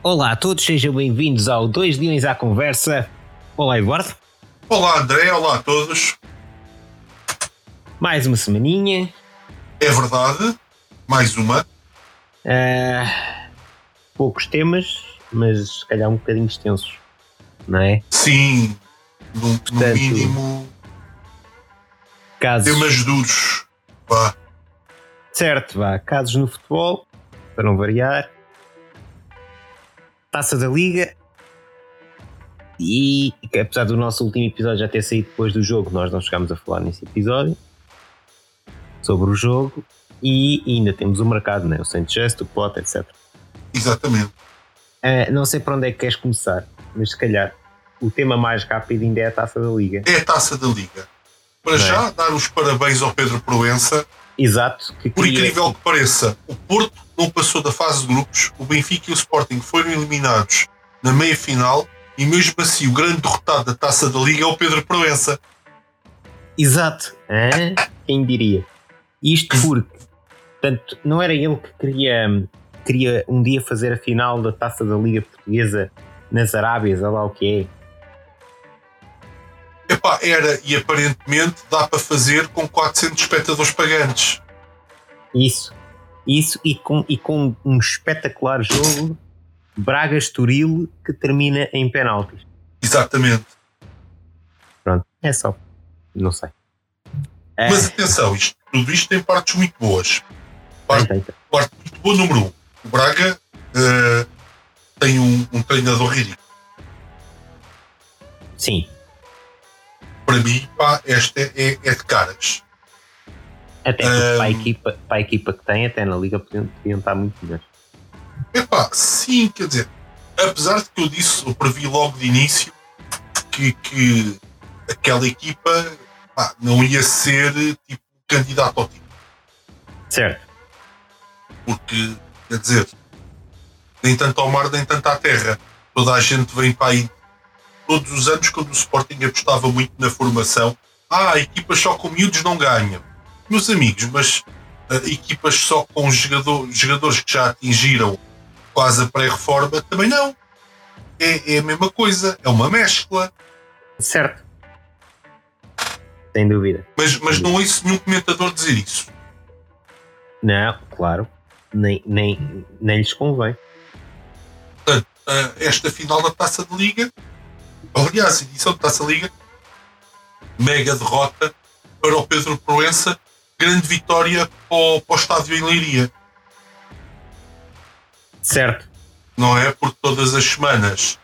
Olá a todos, sejam bem-vindos ao Dois Leões à Conversa. Olá, Eduardo. Olá, André. Olá a todos. Mais uma semaninha. É verdade. Mais uma. Uh, poucos temas, mas se calhar um bocadinho extensos, não é? Sim. No, Portanto, no mínimo. Casos... Temas duros. Vá. Certo, vá. Casos no futebol, para não variar. Taça da Liga. E apesar do nosso último episódio já ter saído depois do jogo, nós não chegámos a falar nesse episódio sobre o jogo. E ainda temos o mercado, né? o Saint-Just, o Potter, etc. Exatamente. Uh, não sei para onde é que queres começar, mas se calhar o tema mais rápido ainda é a taça da Liga. É a taça da Liga. Para não já, é? dar os parabéns ao Pedro Proença. Exato. Por incrível que pareça, o Porto não passou da fase de grupos, o Benfica e o Sporting foram eliminados na meia final e mesmo assim o grande derrotado da taça da Liga é o Pedro Proença. Exato. Ah, quem diria? Isto porque, portanto, não era ele que queria, queria um dia fazer a final da taça da Liga Portuguesa nas Arábias, olha lá o que é. Epá, era e aparentemente dá para fazer com 400 espectadores pagantes. Isso, isso e com, e com um espetacular jogo Braga-Estoril que termina em penaltis. Exatamente. Pronto, é só. Não sei. É. Mas atenção, isto, tudo isto tem partes muito boas. Parte, tem. parte muito boa, número um. O Braga uh, tem um, um treinador ridículo. Sim, para mim, pá, esta é, é de caras. Até um, para, a equipa, para a equipa que tem, até na Liga podiam, podiam estar muito melhores. Epá, sim, quer dizer, apesar de que eu disse, eu previ logo de início que, que aquela equipa pá, não ia ser tipo candidato ao título. Certo. Porque, quer dizer, nem tanto ao mar, nem tanto à terra. Toda a gente vem para aí todos os anos, quando o Sporting apostava muito na formação, ah, equipas só com miúdos não ganham. Meus amigos, mas uh, equipas só com jogador, jogadores que já atingiram quase a pré-reforma também não. É, é a mesma coisa, é uma mescla. Certo. Sem dúvida. Mas, mas não ouço nenhum comentador dizer isso. Não, claro. Nem, nem, nem lhes convém. Portanto, uh, esta final da taça de liga Aliás, edição de Taça Liga, mega derrota para o Pedro Proença, grande vitória para o, para o estádio em Leiria. Certo. Não é? Porque todas as semanas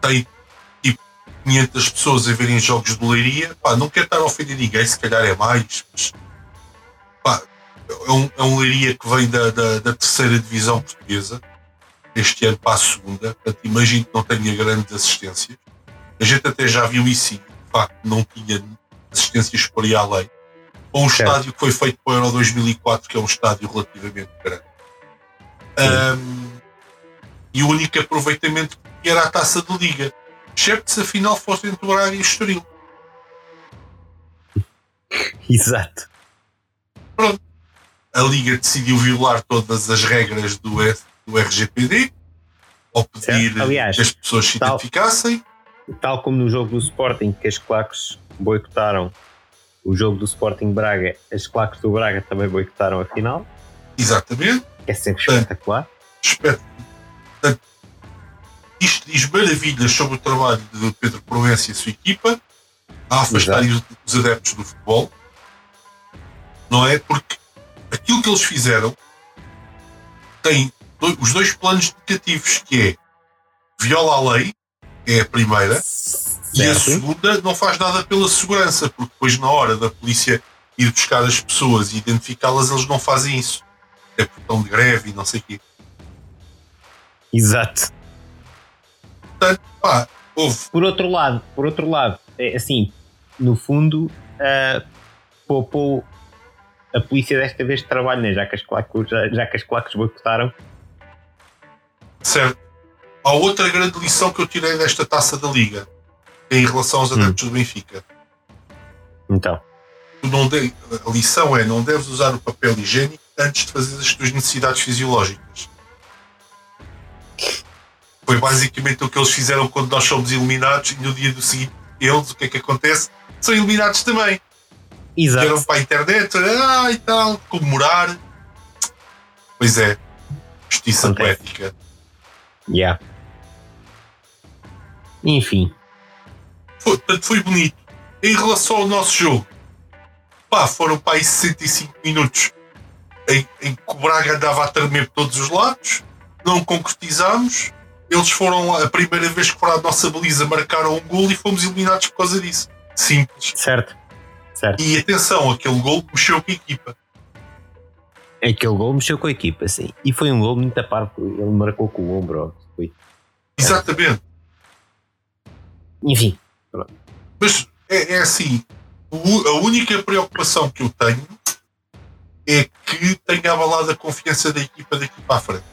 tem tipo 500 pessoas a verem jogos de Leiria. Pá, não quero estar a ofender ninguém, se calhar é mais, mas pá, é, um, é um Leiria que vem da, da, da terceira divisão portuguesa este ano para a segunda, portanto imagino que não tenha grandes assistências. A gente até já viu isso de facto, não tinha assistências por aí além. Ou um certo. estádio que foi feito para o Euro 2004, que é um estádio relativamente grande. Um, e o único aproveitamento que era a taça de liga. Excepto se a final fosse entre o Braga e o Estoril. Exato. Pronto. A Liga decidiu violar todas as regras do, do RGPD ao pedir Aliás, que as pessoas se tal, identificassem tal como no jogo do Sporting, que as claques boicotaram o jogo do Sporting Braga, as claques do Braga também boicotaram a final. Exatamente. É sempre espetacular. Portanto, isto diz maravilhas sobre o trabalho de Pedro Proença e a sua equipa a afastar os adeptos do futebol. Não é? Porque aquilo que eles fizeram tem os dois planos negativos, que é viola a lei é a primeira. Certo. E a segunda não faz nada pela segurança, porque depois, na hora da polícia ir buscar as pessoas e identificá-las, eles não fazem isso. É porque estão de greve e não sei o quê. Exato. Portanto, pá, houve. Por outro lado, por outro lado, é assim, no fundo, uh, poupou a polícia desta vez de trabalho, né? já, que as claques, já, já que as claques boicotaram. Certo. Há outra grande lição que eu tirei desta taça da Liga em relação aos adeptos hum. do Benfica. Então. não de... A lição é não deves usar o papel higiênico antes de fazer as tuas necessidades fisiológicas. Foi basicamente o que eles fizeram quando nós somos eliminados e no dia do seguinte, eles, o que é que acontece? São eliminados também. Exato. Vieram para a internet, ah, e tal, comemorar. Pois é, justiça Acontece. poética. Yeah. Enfim. Foi, foi bonito. Em relação ao nosso jogo, pá, foram para aí 65 minutos em, em que o Braga andava a tremer por todos os lados, não concretizámos. Eles foram lá, a primeira vez que foram à nossa baliza, marcaram um gol e fomos eliminados por causa disso. Simples. Certo. Certo. E atenção, aquele gol mexeu com a equipa. Aquele gol mexeu com a equipa, sim. E foi um gol muito a par, ele marcou com o ombro. Foi. Exatamente. Enfim. Mas é, é assim: o- a única preocupação que eu tenho é que tenha abalado a confiança da equipa daqui para a frente.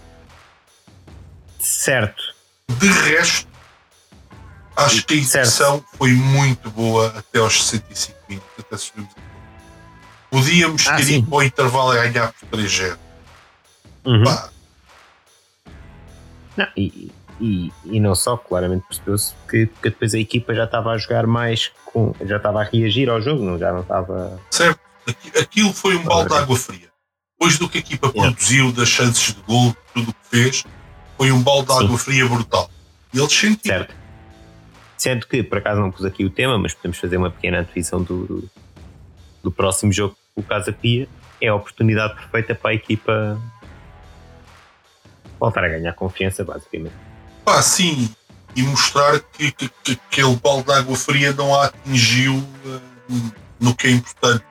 Certo. De resto, acho que a exibição foi muito boa até aos 65 minutos. Até subimos. Podíamos Ah, ter sim. ido para o intervalo a ganhar por 3-0. Uhum. Não, e, e, e não só, claramente percebeu-se que, que depois a equipa já estava a jogar mais com. já estava a reagir ao jogo, não, já não estava. certo? Aqui- Aquilo foi um balde de água fria. Depois do que a equipa Yeah. produziu, das chances de gol, tudo o que fez, foi um balde de Sim. água fria brutal. E eles sentiram. Certo. Sendo que, por acaso, não pus aqui o tema, mas podemos fazer uma pequena antevisão do, do, do próximo jogo, o Casa Pia. É a oportunidade perfeita para a equipa voltar a ganhar confiança, basicamente. Pá, sim, e mostrar que, que- que aquele balde de água fria não a atingiu eh, no que é importante.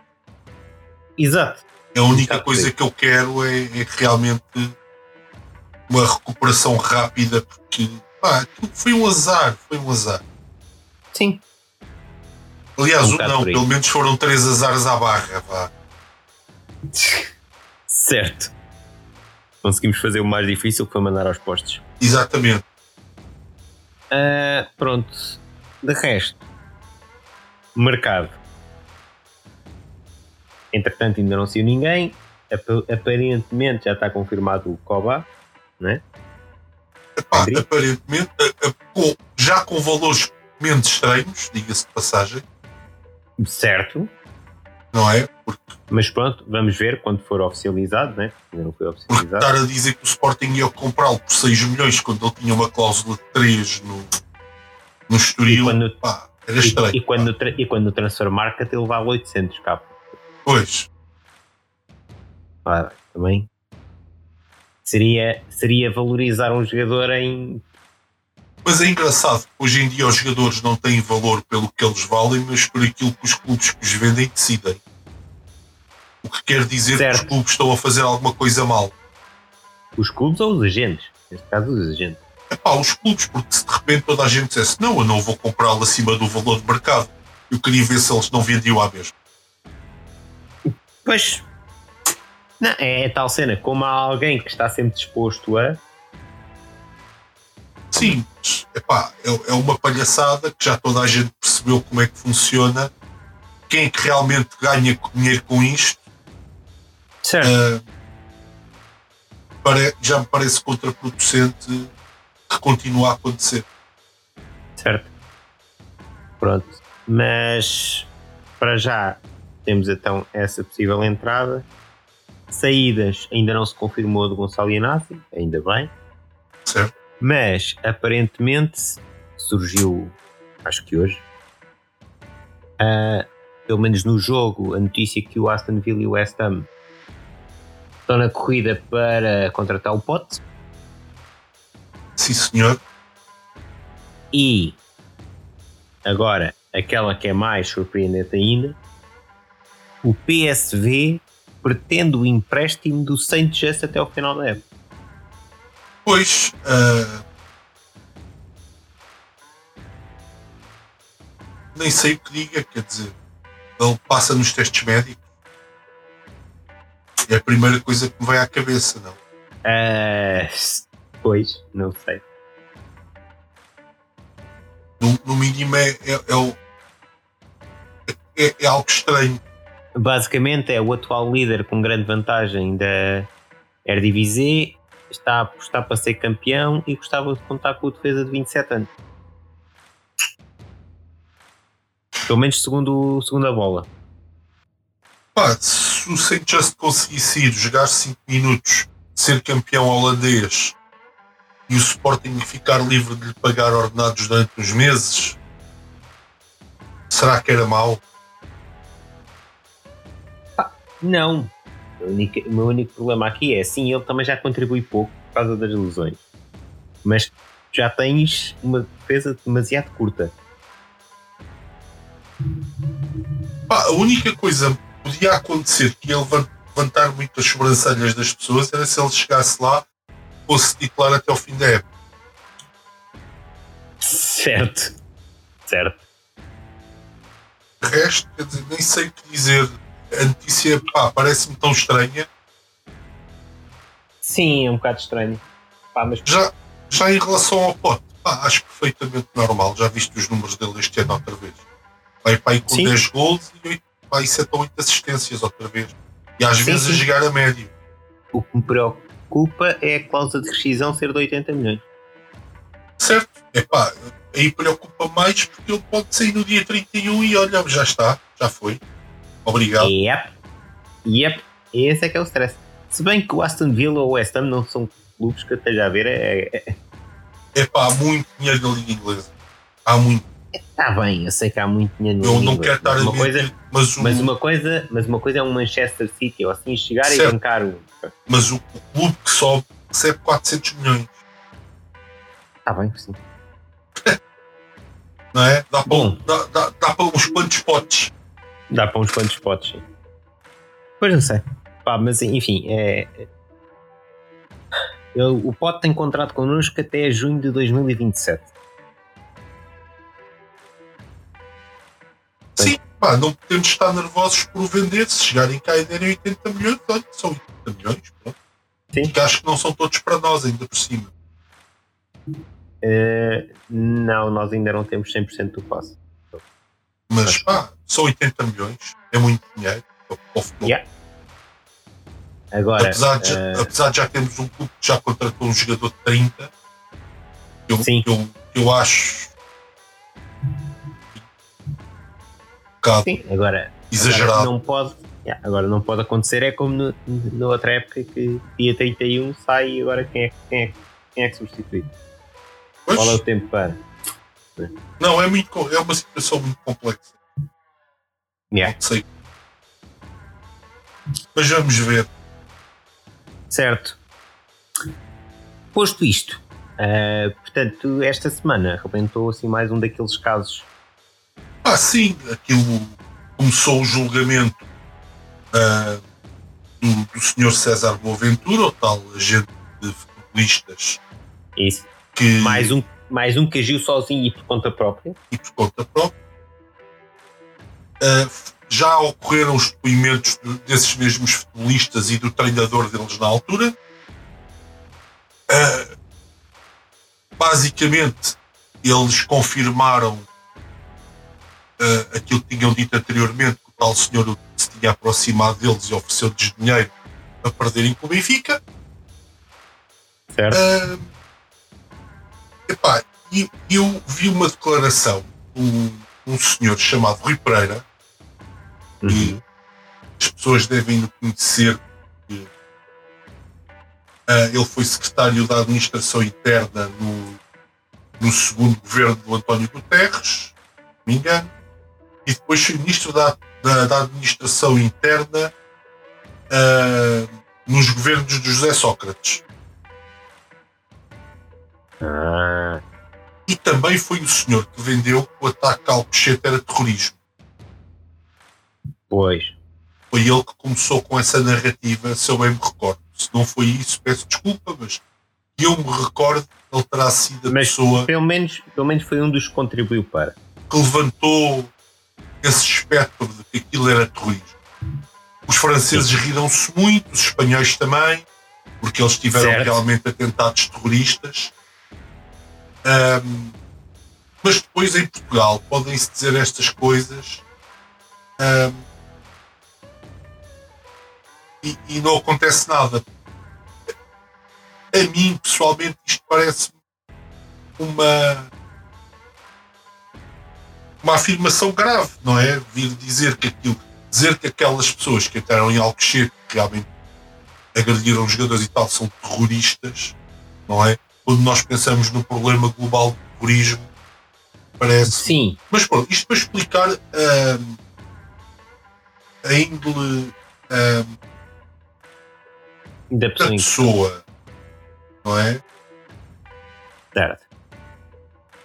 Exato. A única Exato, coisa que eu quero é, é realmente uma recuperação rápida, porque pá, foi um azar, foi um azar. Sim. Aliás, Um um não, pelo menos foram três azares à barra, vá. Certo. Conseguimos fazer o mais difícil que foi mandar aos postos. Exatamente. Ah, pronto. De resto, mercado. Entretanto, ainda não saiu ninguém. Ap- Aparentemente já está confirmado o Koba, né? Epá, aparentemente, já com valores menos estranhos, diga-se de passagem, Certo. Não é? Porque, Mas pronto, vamos ver quando for oficializado, né? Ainda não foi porque oficializado. estar a dizer que o Sporting ia comprá-lo por 6 milhões quando ele tinha uma cláusula de 3 no, no Estoril, E quando- pá, era E, estranho. e quando, o tra- e quando o transfer market ele vale 800 capa. Pois, Ah, também seria, seria valorizar um jogador em mas é engraçado, hoje em dia os jogadores não têm valor pelo que eles valem, mas por aquilo que os clubes que os vendem decidem. O que quer dizer que Certo. os clubes estão a fazer alguma coisa mal. os clubes ou os agentes. Neste caso, os agentes. Epá, os clubes, porque se de repente toda a gente dissesse não, eu não vou comprá-lo acima do valor de mercado, eu queria ver se eles não vendiam à mesma. Pois. Não, é, é tal cena, como há alguém que está sempre disposto a. Sim, epá, é, é uma palhaçada que já toda a gente percebeu como é que funciona. Quem é que realmente ganha dinheiro com isto? Certo. ah, pare- já me parece contraproducente que continue a acontecer. Certo. Pronto. Mas para já temos então essa possível entrada. Saídas ainda não se confirmou do Gonçalo Inácio, ainda bem. Certo? Mas aparentemente surgiu, acho que hoje, ah, pelo menos no jogo, a notícia que o Aston Villa e o West Ham estão na corrida para contratar o Pote Sim, senhor. e agora aquela que é mais surpreendente ainda, o PSV pretende o empréstimo do Saint Just até ao final da época. Pois, ah, nem sei o que diga, quer dizer, ele passa nos testes médicos. É a primeira coisa que me vai à cabeça, não? Ah, pois, não sei. No, no mínimo é, é, é o- é- é algo estranho. Basicamente é o atual líder com grande vantagem da Eredivisie, está a apostar para ser campeão e gostava de contar com o defesa de 27 anos. Pelo menos segundo, segundo a bola. Pá, se o St. Just conseguisse ir jogar 5 minutos, ser campeão holandês e o Sporting ficar livre de lhe pagar ordenados durante uns meses, será que era mau? Não. O, o meu único problema aqui é sim, ele também já contribui pouco por causa das lesões. Mas já tens uma defesa demasiado curta. Pá, a única coisa que podia acontecer que ele levantar muitas sobrancelhas das pessoas era se ele chegasse lá fosse titular até o fim da época. Certo. Certo. De resto, quer dizer, nem sei o que dizer. A notícia, parece-me tão estranha. Sim, é um bocado estranho. Pá, mas... já, já em relação ao pote, pá, acho perfeitamente normal. Já viste os números dele este ano outra vez. Vai para aí com Sim. 10 gols e 8, pá, 7 ou 8 assistências outra vez. E às sim, vezes sim. a jogar a médio. O que me preocupa é a cláusula de rescisão ser de 80 milhões. Certo, é pá, aí preocupa mais porque ele pode sair no dia 31 e olha, já está, já foi. Obrigado. Yep. Yep. Esse é que é o stress. Se bem que o Aston Villa ou o West Ham não são clubes que eu esteja a ver. É, é... é pá, há muito dinheiro na Liga Inglesa. Há muito. Está bem, eu sei que há muito dinheiro na Eu Liga não quero estar a coisa, mas, o... mas, uma coisa, mas uma coisa é um Manchester City, ou assim chegar certo. e bancar o. Mas o, o clube que sobe recebe 400 milhões. Está bem, sim. não é? Dá para, dá, dá, dá para uns quantos potes. Dá para uns quantos potes, sim. Pois não sei. Pá, mas enfim, é. Eu, o pote tem contrato connosco até junho de 2027. Sim, pá, não podemos estar nervosos por vender. Se chegarem cá e derem 80 milhões, olha, são 80 milhões. Pronto. Sim. Que acho que não são todos para nós, ainda por cima. Uh, não, nós ainda não temos 100% do passe. Mas pá, só 80 milhões é muito dinheiro para o futebol. Yeah. Agora, apesar, de, uh... apesar de já termos um clube que já contratou um jogador de 30, eu, eu, eu acho um Sim, agora, exagerado. Agora não pode, yeah, agora não pode acontecer, é como no, na outra época que dia 31 sai e agora quem é, quem é, quem é que substitui? Pois? Qual é o tempo para? Não, é, muito, é uma situação muito complexa. Yeah. Não sei. Mas vamos ver. Certo. Posto isto, uh, portanto, esta semana arrebentou assim mais um daqueles casos. Ah, sim, aquilo começou o julgamento uh, do, do Sr. César Boaventura, o tal agente de futebolistas. Isso. Que, mais um mais um que agiu sozinho e por conta própria. E por conta própria. Uh, já ocorreram os depoimentos de, desses mesmos futebolistas e do treinador deles na altura. Uh, basicamente, eles confirmaram uh, aquilo que tinham dito anteriormente, que o tal senhor se tinha aproximado deles e ofereceu-lhes dinheiro a perderem com o Benfica. Certo. Uh, Epá, e eu vi uma declaração de um, um senhor chamado Rui Pereira, uhum. e as pessoas devem conhecer, porque, uh, ele foi secretário da Administração Interna no, no segundo governo do António Guterres, me engano, e depois foi ministro da, da, da Administração Interna uh, nos governos de José Sócrates. Ah. E também foi o senhor que vendeu o ataque ao Alcochete era terrorismo. Pois. Foi ele que começou com essa narrativa, se eu bem me recordo. Se não foi isso, peço desculpa, mas eu me recordo, ele terá sido a mas pessoa. Pelo menos, pelo menos foi um dos que contribuiu para. Que levantou esse espectro de que aquilo era terrorismo. Os franceses riram-se muito, os espanhóis também, porque eles tiveram certo. realmente atentados terroristas. Um, mas depois em Portugal podem-se dizer estas coisas um, e, e, não acontece nada. a mim, pessoalmente, isto parece uma uma afirmação grave, não é? Vir dizer que aquilo, dizer que aquelas pessoas que entraram em Alcochete realmente agrediram os jogadores e tal são terroristas, não é? Quando nós pensamos no problema global do terrorismo, parece. Sim. Mas pronto, isto para explicar um, a índole da pessoa. pessoa, não é? Certo.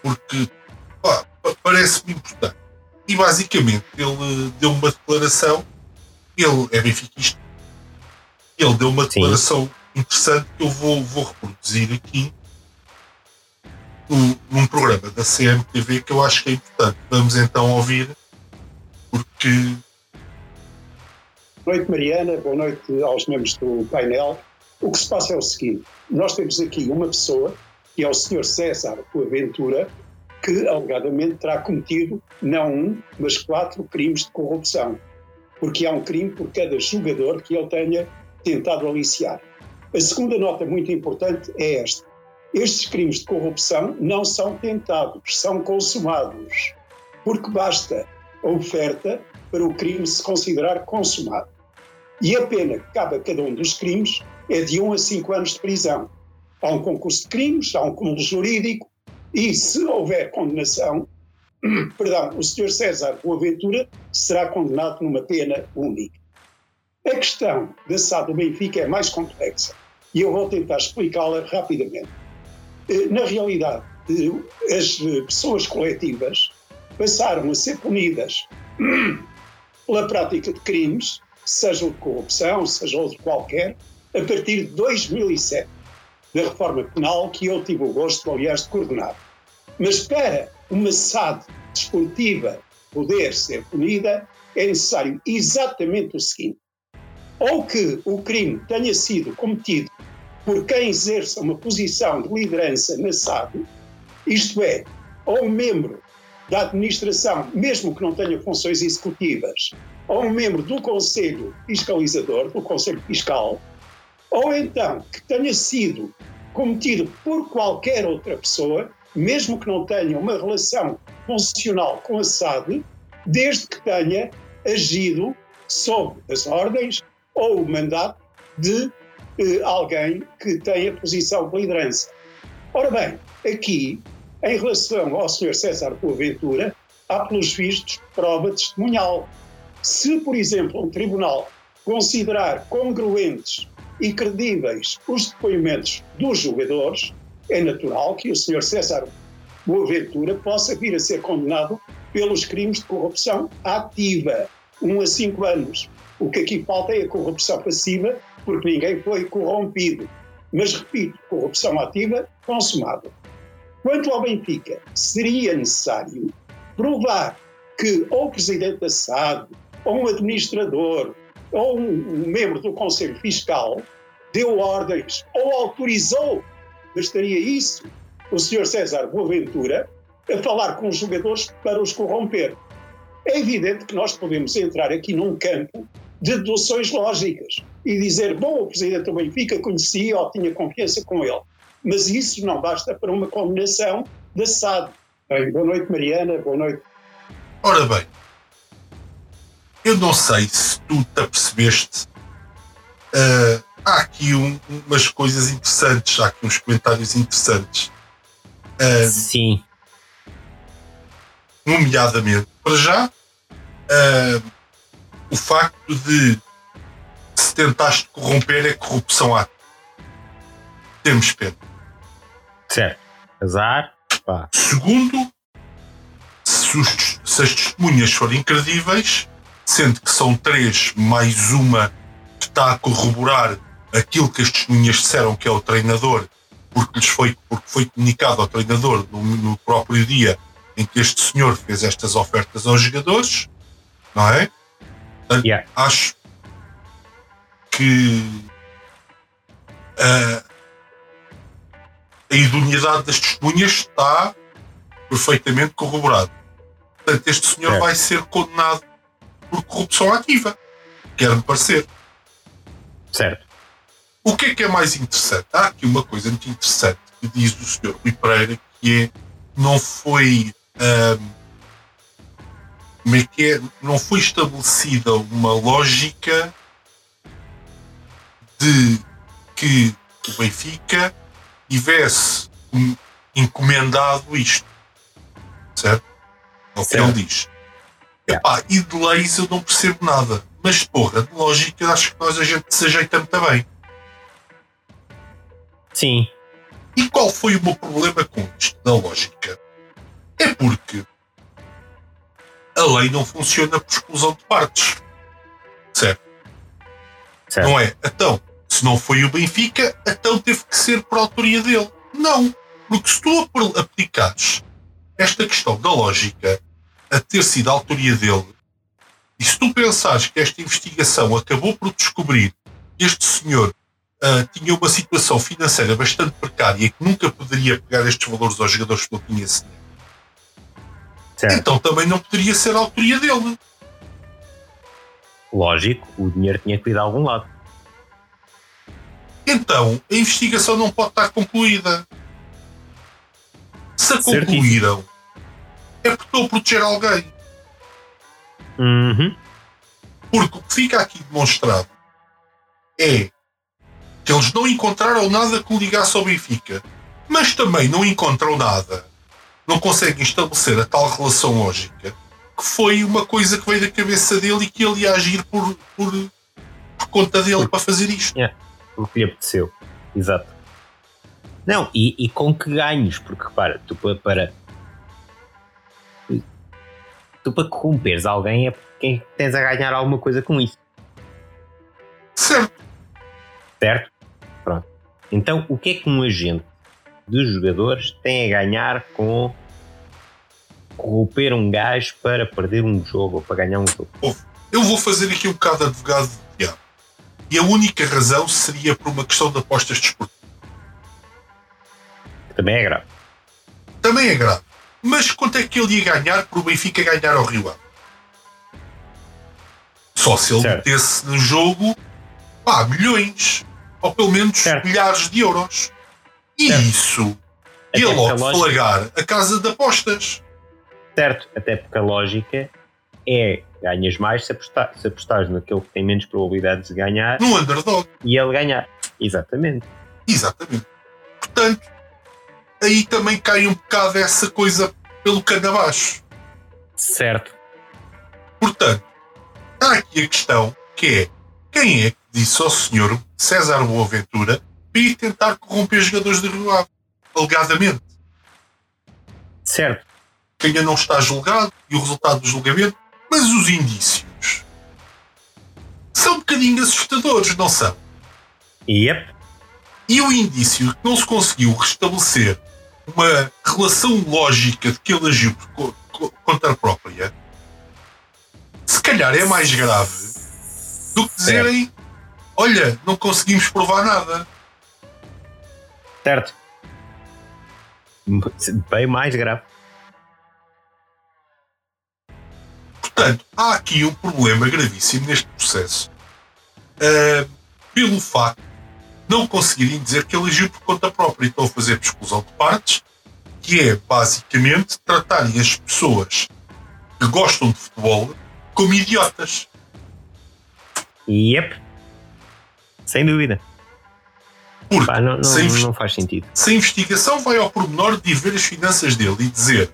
porque pá, parece-me importante. E basicamente ele deu uma declaração, ele é benfiquista, ele deu uma Sim. declaração interessante que eu vou, vou reproduzir aqui num, programa da CMTV que eu acho que é importante. Vamos então ouvir, porque Boa noite, Mariana. Boa noite aos membros do painel. O que se passa é o seguinte: nós temos aqui uma pessoa, que é o Sr. César Boaventura, que alegadamente terá cometido não um, mas quatro crimes de corrupção. Porque há um crime por cada jogador que ele tenha tentado aliciar. A segunda nota muito importante é esta: estes crimes de corrupção não são tentados, são consumados. Porque basta a oferta para o crime se considerar consumado. E a pena que cabe a cada um dos crimes é de 1 a 5 anos de prisão. Há um concurso de crimes, há um cúmulo jurídico, e se houver condenação, perdão, o Sr. César Boaventura será condenado numa pena única. A questão da SAD do Benfica é mais complexa e eu vou tentar explicá-la rapidamente. Na realidade, as pessoas coletivas passaram a ser punidas pela prática de crimes, sejam de corrupção, seja outro qualquer, a partir de 2007, da reforma penal que eu tive o gosto, aliás, de coordenar. Mas para uma SAD desportiva poder ser punida, é necessário exatamente o seguinte: ou que o crime tenha sido cometido por quem exerça uma posição de liderança na SAD, isto é, ou um membro da administração, mesmo que não tenha funções executivas, ou um membro do Conselho Fiscalizador, do Conselho Fiscal, ou então que tenha sido cometido por qualquer outra pessoa, mesmo que não tenha uma relação funcional com a SAD, desde que tenha agido sob as ordens ou o mandato de eh, alguém que tenha posição de liderança. Ora bem, aqui, em relação ao Sr. César Boaventura, há, pelos vistos, prova testemunhal. Se, por exemplo, um tribunal considerar congruentes e credíveis os depoimentos dos jogadores, é natural que o Sr. César Boaventura possa vir a ser condenado pelos crimes de corrupção ativa, 1 a 5 anos. O que aqui falta é a corrupção passiva, porque ninguém foi corrompido. Mas, repito, corrupção ativa consumada. Quanto ao Benfica, seria necessário provar que ou o presidente da SAD, ou um administrador, ou um membro do Conselho Fiscal deu ordens ou autorizou, bastaria isso, o Sr. César Boaventura a falar com os jogadores para os corromper. É evidente que nós podemos entrar aqui num campo deduções lógicas e dizer, bom, o presidente do Benfica conhecia ou tinha confiança com ele. Mas isso não basta para uma condenação da SAD. Bem, boa noite, Mariana, boa noite. Ora bem, eu não sei se tu te apercebeste. ah, há aqui um- umas coisas interessantes, há aqui uns comentários interessantes. Ah, Sim. nomeadamente, para já, ah, o facto de se tentaste corromper é corrupção ativa. Temos pena. Certo. Azar. Pá. Segundo, se, os- se as testemunhas forem credíveis, sendo que são três mais uma que está a corroborar aquilo que as testemunhas disseram que é o treinador, porque lhes foi, porque foi comunicado ao treinador no, no próprio dia em que este senhor fez estas ofertas aos jogadores, não é? Portanto, Yeah. Acho que ah, a idoneidade das testemunhas está perfeitamente corroborada. Portanto, este senhor vai ser condenado por corrupção ativa. Quer-me parecer. Certo. O que é que é mais interessante? Há aqui uma coisa muito interessante que diz o Sr. Rui Pereira, que é não foi um, como é que é? Não foi estabelecida uma lógica de que o Benfica tivesse encomendado isto. Certo? É o que ele diz. Epá, e de leis eu não percebo nada. Mas porra, de lógica acho que nós a gente se ajeita muito bem. Sim. E qual foi o meu problema com isto, da lógica? É porque a lei não funciona por exclusão de partes. Certo? certo? Não é? Então, se não foi o Benfica, então teve que ser por autoria dele. Não. Porque se tu aplicares esta questão da lógica a ter sido a autoria dele, e se tu pensares que esta investigação acabou por descobrir que este senhor uh, tinha uma situação financeira bastante precária e que nunca poderia pegar estes valores aos jogadores que não tinha certo. então também não poderia ser a autoria dele. Lógico, o dinheiro tinha que ir de algum lado. Então, a investigação não pode estar concluída. Se a concluíram, é porque estou a proteger alguém. Uhum. Porque o que fica aqui demonstrado é que eles não encontraram nada que ligasse ao Benfica, mas também não encontram nada, não conseguem estabelecer a tal relação lógica que foi uma coisa que veio da cabeça dele e que ele ia agir por, por, por conta dele por, para fazer isto. Yeah, porque lhe apeteceu. Exato. Não, e, e com que ganhos? Porque repara, tu para tu para corromperes alguém é porque tens a ganhar alguma coisa com isso. Certo. Certo? Pronto. Então, o que é que um agente dos jogadores tem a ganhar com corromper um gajo para perder um jogo ou para ganhar um jogo? Eu vou fazer aqui um bocado de advogado de diabo. E a única razão seria por uma questão de apostas desportivas. Também é grave. Também é grave. Mas quanto é que ele ia ganhar por o Benfica ganhar ao Rio Ave? Só se ele certo. metesse no jogo pá, milhões, ou pelo menos certo. milhares de euros. E certo. isso Até ia logo lógica... flagar a casa de apostas. Certo, até porque a lógica é ganhas mais se, apostar, se apostares naquele que tem menos probabilidades de ganhar. No underdog. E ele ganhar. Exatamente. Exatamente. Portanto, aí também cai um bocado essa coisa pelo cano abaixo. Certo. Portanto, há aqui a questão que é quem é que disse ao senhor César Boaventura ir tentar corromper jogadores de Rio Ave? Alegadamente. Certo. Que ainda não está julgado e o resultado do julgamento, mas os indícios são um bocadinho assustadores, não são? Yep. E o indício que não se conseguiu restabelecer uma relação lógica de que ele agiu por conta própria, se calhar é mais grave do que dizerem: olha, não conseguimos provar nada. Certo. Bem mais grave. Portanto, há aqui um problema gravíssimo neste processo. Uh, pelo facto não conseguirem dizer que ele agiu por conta própria e estão a fazer exclusão de partes, que é basicamente tratarem as pessoas que gostam de futebol como idiotas. Yep. Sem dúvida. Porque Pá, não, não, não, faz sentido. Se a investigação vai ao pormenor de ver as finanças dele e dizer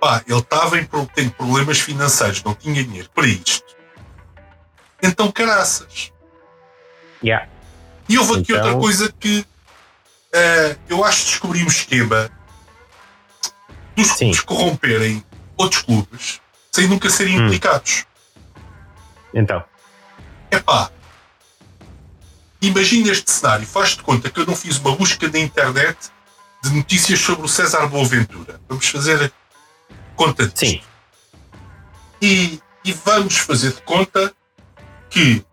pá, ele estava em tem problemas financeiros, não tinha dinheiro para isto. Então, caraças. Yeah. E houve aqui então... outra coisa que uh, eu acho que descobri um esquema dos Sim. clubes corromperem outros clubes sem nunca serem hum. implicados. Então. Epá, imagina este cenário, faz-te conta que eu não fiz uma busca na internet de notícias sobre o César Boaventura. Vamos fazer conta disto. Sim. E, e vamos fazer de conta que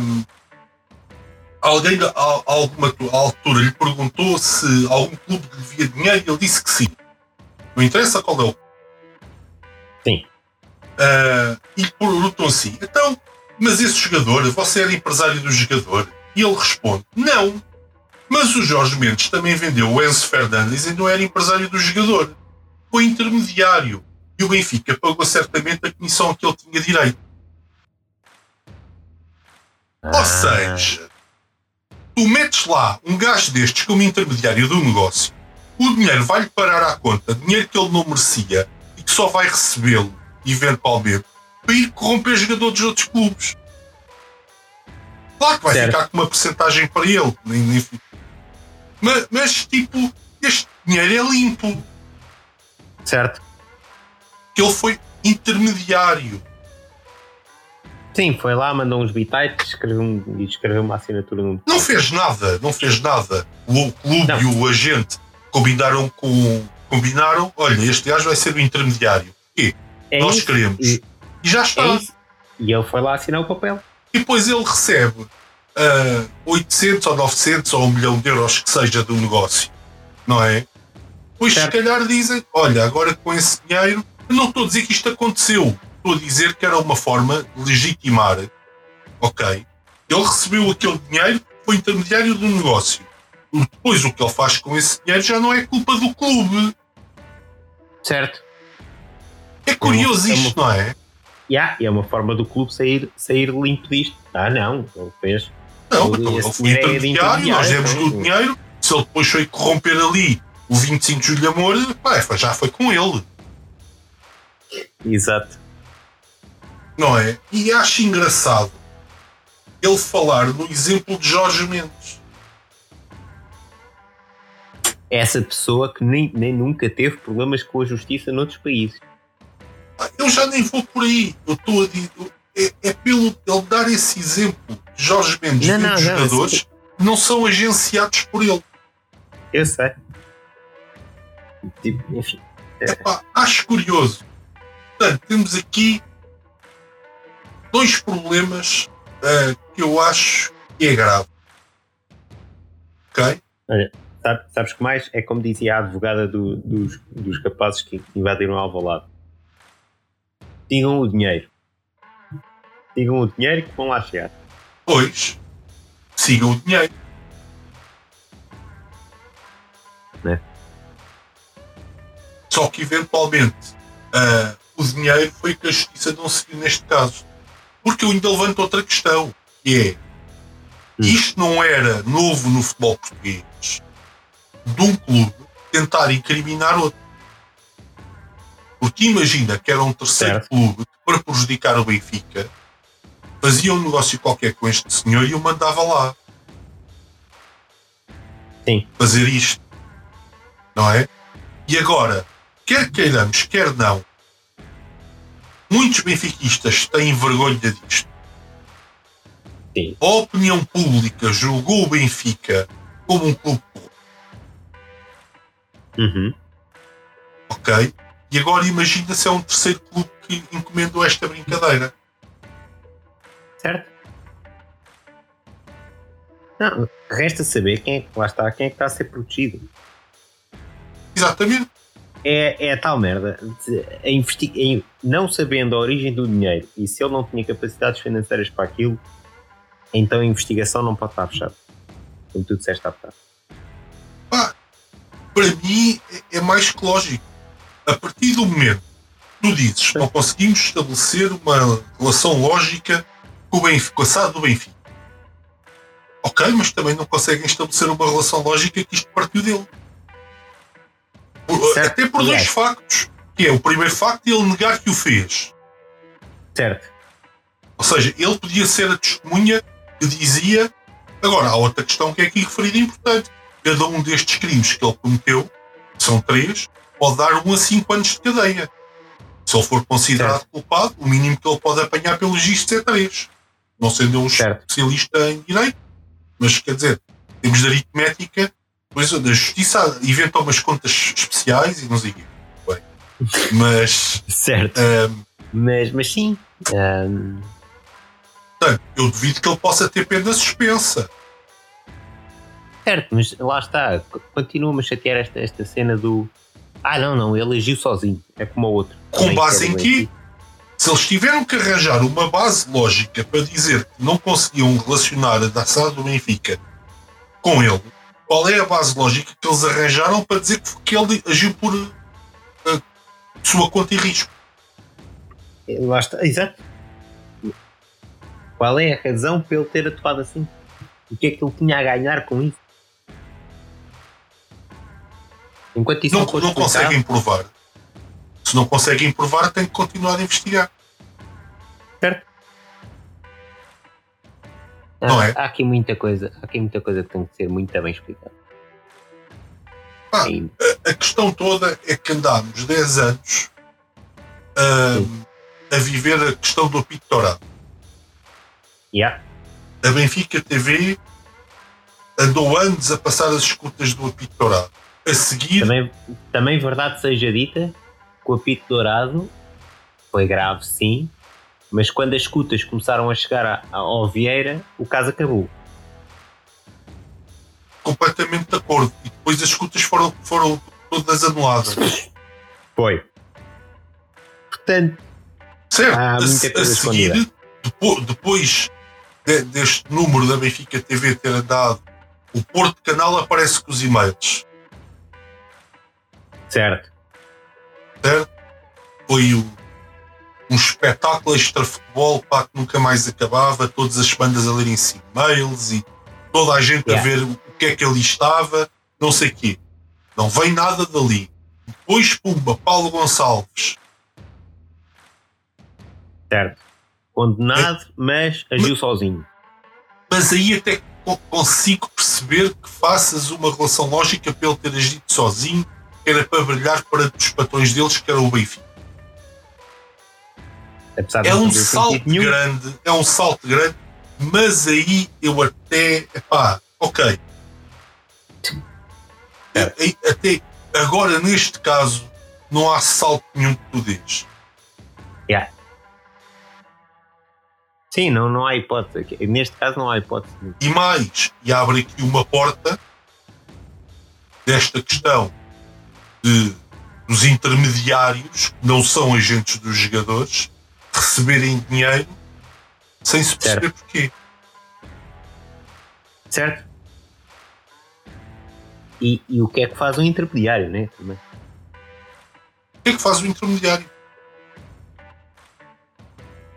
um, alguém a, alguma altura lhe perguntou se algum clube lhe devia dinheiro e ele disse que sim. Não interessa qual é o. Sim. Uh, e perguntou assim: então, mas esse jogador, você era empresário do jogador E ele responde: Não. Mas o Jorge Mendes também vendeu o Enzo Fernandes e não era empresário do jogador. Foi intermediário. E o Benfica pagou certamente a comissão a que ele tinha direito. Ou Ah, seja, tu metes lá um gajo destes como intermediário do negócio, o dinheiro vai-lhe parar à conta, dinheiro que ele não merecia e que só vai recebê-lo, eventualmente, para ir corromper jogador dos outros clubes. Claro que vai Certo. ficar com uma porcentagem para ele, nem- mas, mas, tipo, este dinheiro é limpo, certo. que ele foi intermediário. Sim, foi lá, mandou uns bitites escreveu um, e escreveu uma assinatura num. Não fez nada, não fez nada. O clube Não. e o agente combinaram com. Combinaram, olha, este gajo vai ser o intermediário. E É nós isso, queremos. E, E já está. é. E ele foi lá assinar o papel. E depois ele recebe ah, 800 ou 900 ou 1 milhão de euros que seja do negócio, não é? Pois Certo. se calhar dizem, olha, agora com esse dinheiro, eu não estou a dizer que isto aconteceu, estou a dizer que era uma forma de legitimar, ok? Ele recebeu aquele dinheiro, foi intermediário do negócio. Depois o que ele faz com esse dinheiro já não é culpa do clube. Certo. É curioso É uma- isto, não é? Yeah, e é uma forma do clube sair, sair limpo disto. Ah, não, ele fez. Não, então ele foi é de intermediário, nós demos intermediário, o então. dinheiro. Se ele depois foi corromper ali o 25 de Julho Amor, pá, já foi com ele, Exato. não é? E acho engraçado ele falar no exemplo de Jorge Mendes. Essa pessoa que nem, nem nunca teve problemas com a justiça noutros países. Eu já nem vou por aí. Eu estou a dizer. É, é pelo ele dar esse exemplo de Jorge Mendes Não, não, não, jogadores que não são agenciados por ele. Eu sei. Tipo, enfim. Epá, acho curioso. Portanto, temos aqui dois problemas ah, que eu acho que é grave. Ok? Sabe, sabes que mais? É como dizia a advogada do- dos, dos capazes que invadiram o Alvalade. Sigam o dinheiro. Sigam o dinheiro que vão lá chegar. Pois, sigam o dinheiro. Né? Só que eventualmente ah, o dinheiro foi que a justiça não seguiu neste caso. Porque eu ainda levanto outra questão, que é Hum. isto não era novo no futebol português de um clube tentar incriminar outro. Porque imagina que era um terceiro Certo. clube para prejudicar o Benfica, fazia um negócio qualquer com este senhor e o mandava lá Sim. fazer isto. Não é? E agora, quer queiramos, quer não, muitos benfiquistas têm vergonha disto. Sim. A opinião pública julgou o Benfica como um clube corrupto, Uhum. ok? E agora imagina se é um terceiro clube que encomendou esta brincadeira. Certo? Não, resta saber quem é que lá está, quem é que está a ser protegido. Exatamente. É, é a tal merda. A investi- em- não sabendo a origem do dinheiro e se ele não tinha capacidades financeiras para aquilo, então a investigação não pode estar fechada. Como tu disseste há bocado. Para mim é- é mais que lógico. A partir do momento que tu dizes não conseguimos estabelecer uma relação lógica com o Benfica, com a SAD do Benfica. Ok, mas também não conseguem estabelecer uma relação lógica que isto partiu dele. Por- até por dois Aliás. factos. Que é o primeiro facto de ele negar que o fez. Certo. Ou seja, ele podia ser a testemunha que dizia. Agora, há outra questão que é aqui referida importante. Cada um destes crimes que ele cometeu, que são três, pode dar um a cinco anos de cadeia. Se ele for considerado Certo. culpado, o mínimo que ele pode apanhar pelos registros é três. Não sendo um Certo. especialista em direito, mas quer dizer, temos de aritmética, depois a justiça inventa umas contas especiais e não sei o quê. Bem, mas Certo. ahm, Mas, mas sim. ahm, portanto, eu duvido que ele possa ter pena suspensa. certo, mas lá está. Continua-me a chatear esta, esta cena do. Ah, não, não, ele agiu sozinho. É como o outro. Com base em aqui. Se eles tiveram que arranjar uma base lógica para dizer que não conseguiam relacionar a SAD do Benfica com ele, qual é a base lógica que eles arranjaram para dizer que ele agiu por uh, sua conta e risco? Lá está, exato. Qual é a razão para ele ter atuado assim? O que é que ele tinha a ganhar com isso? Enquanto isso não, não, não conseguem provar. Se não conseguem provar, tem que continuar a investigar. Certo. Não é? Há aqui muita coisa, há aqui muita coisa que tem que ser muito bem explicada. Ah, a, a, questão toda é que andámos 10 anos a, a viver a questão do apito dourado. Yeah. A Benfica TV andou anos a passar as escutas do apito dourado. A seguir. Também, também verdade seja dita, que o apito dourado foi grave, sim, mas quando as escutas começaram a chegar a, a, ao Vieira, o caso acabou. Completamente de acordo. E depois as escutas foram, foram todas anuladas. Foi. Portanto, certo. há muita coisa a, a seguir, depois, depois de, deste número da Benfica TV ter andado, o Porto Canal aparece com os e-mails. Certo. Certo? Foi o, um espetáculo extra futebol pá, que nunca mais acabava, todas as bandas a lerem e-mails e toda a gente yeah. a ver o que é que ali estava, não sei o quê. Não vem nada dali. Depois, pumba, Paulo Gonçalves. Certo condenado, mas agiu mas, sozinho. Mas aí até consigo perceber que faças uma relação lógica pelo ter agido sozinho, que era para brilhar para os patrões deles, que era o Benfica. É um salto grande, é um salto grande, mas aí eu até, epá, ok. É. Até agora, neste caso, não há salto nenhum que tu dês. Yeah. Sim, não, não há hipótese. Neste caso não há hipótese. E mais, e abre aqui uma porta desta questão de dos intermediários, que não são agentes dos jogadores, receberem dinheiro sem se perceber certo. porquê. Certo. E, e, o que é que faz um intermediário, né? Também. O que é que faz o intermediário?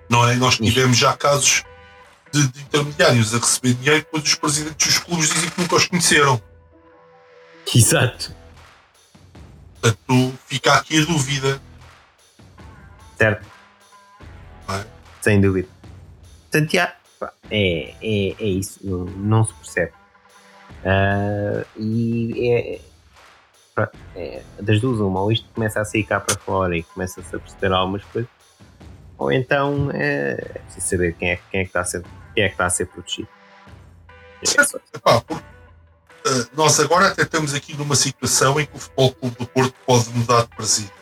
Não é? Nós tivemos já casos de, de intermediários a receber dinheiro depois os presidentes dos clubes dizem que nunca os conheceram. Exato. Portanto, fica aqui a dúvida. Certo. É? Sem dúvida. Portanto, já, é, é, é isso. Não, não se percebe. Uh, e é, é, das duas, uma, ou isto começa a sair cá para fora e começa-se a perceber algumas coisas, ou então é, é preciso saber quem é, quem é, que, está a ser, quem é que está a ser protegido. Epá, porque, uh, nós agora até estamos aqui numa situação em que o Futebol Clube do Porto mudar de presidente.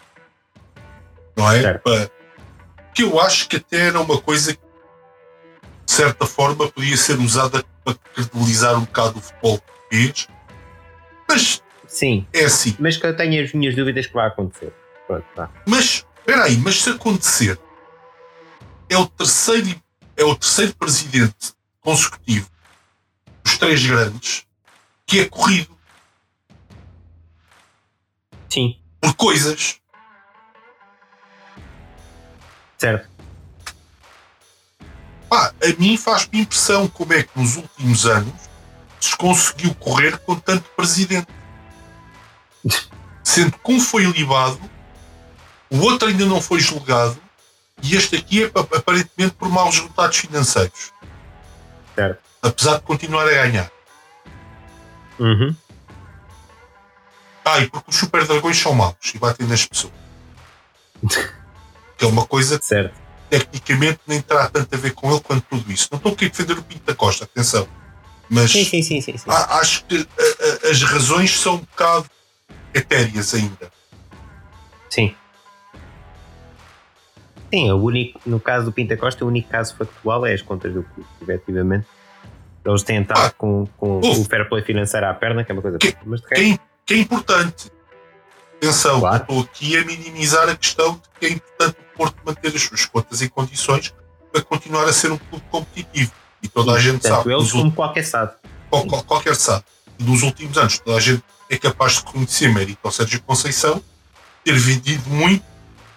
Não é? Para, que eu acho que até era uma coisa que, de certa forma, podia ser usada para credibilizar um bocado o futebol português. Mas Sim. é assim. Mas que eu tenho as minhas dúvidas que vai acontecer. Pronto, tá. Mas, espera aí, mas se acontecer, é o terceiro, é o terceiro presidente consecutivo dos três grandes que é corrido. Sim. Por coisas. Certo. Pá, a mim faz-me impressão como é que nos últimos anos se conseguiu correr com tanto presidente. Sendo que um foi libado, o outro ainda não foi julgado e este aqui é aparentemente por maus resultados financeiros. Certo. Apesar de continuar a ganhar. Uhum. Ah, e porque os super dragões são maus e batem nas pessoas. que é uma coisa certo. tecnicamente nem terá tanto a ver com ele quanto tudo isso. Não estou aqui a defender o Pinto da Costa, atenção. Mas sim, sim, sim, acho que a, a, as razões são um bocado etéreas ainda. Sim. Sim, o único, no caso do Pinta Costa, o único caso factual é as contas do clube, efetivamente. Eles têm estado ah, com, com o fair play financeiro à perna, que é uma coisa que, mas que, é, que é importante. Atenção, claro. estou aqui a minimizar a questão de que é importante Porto manter as suas contas em condições para continuar a ser um clube competitivo. E toda a gente sabe, eles como qualquer SAD. qual- qual- qualquer sabe, nos últimos anos toda a gente é capaz de reconhecer mérito ao Sérgio Conceição ter vendido muito,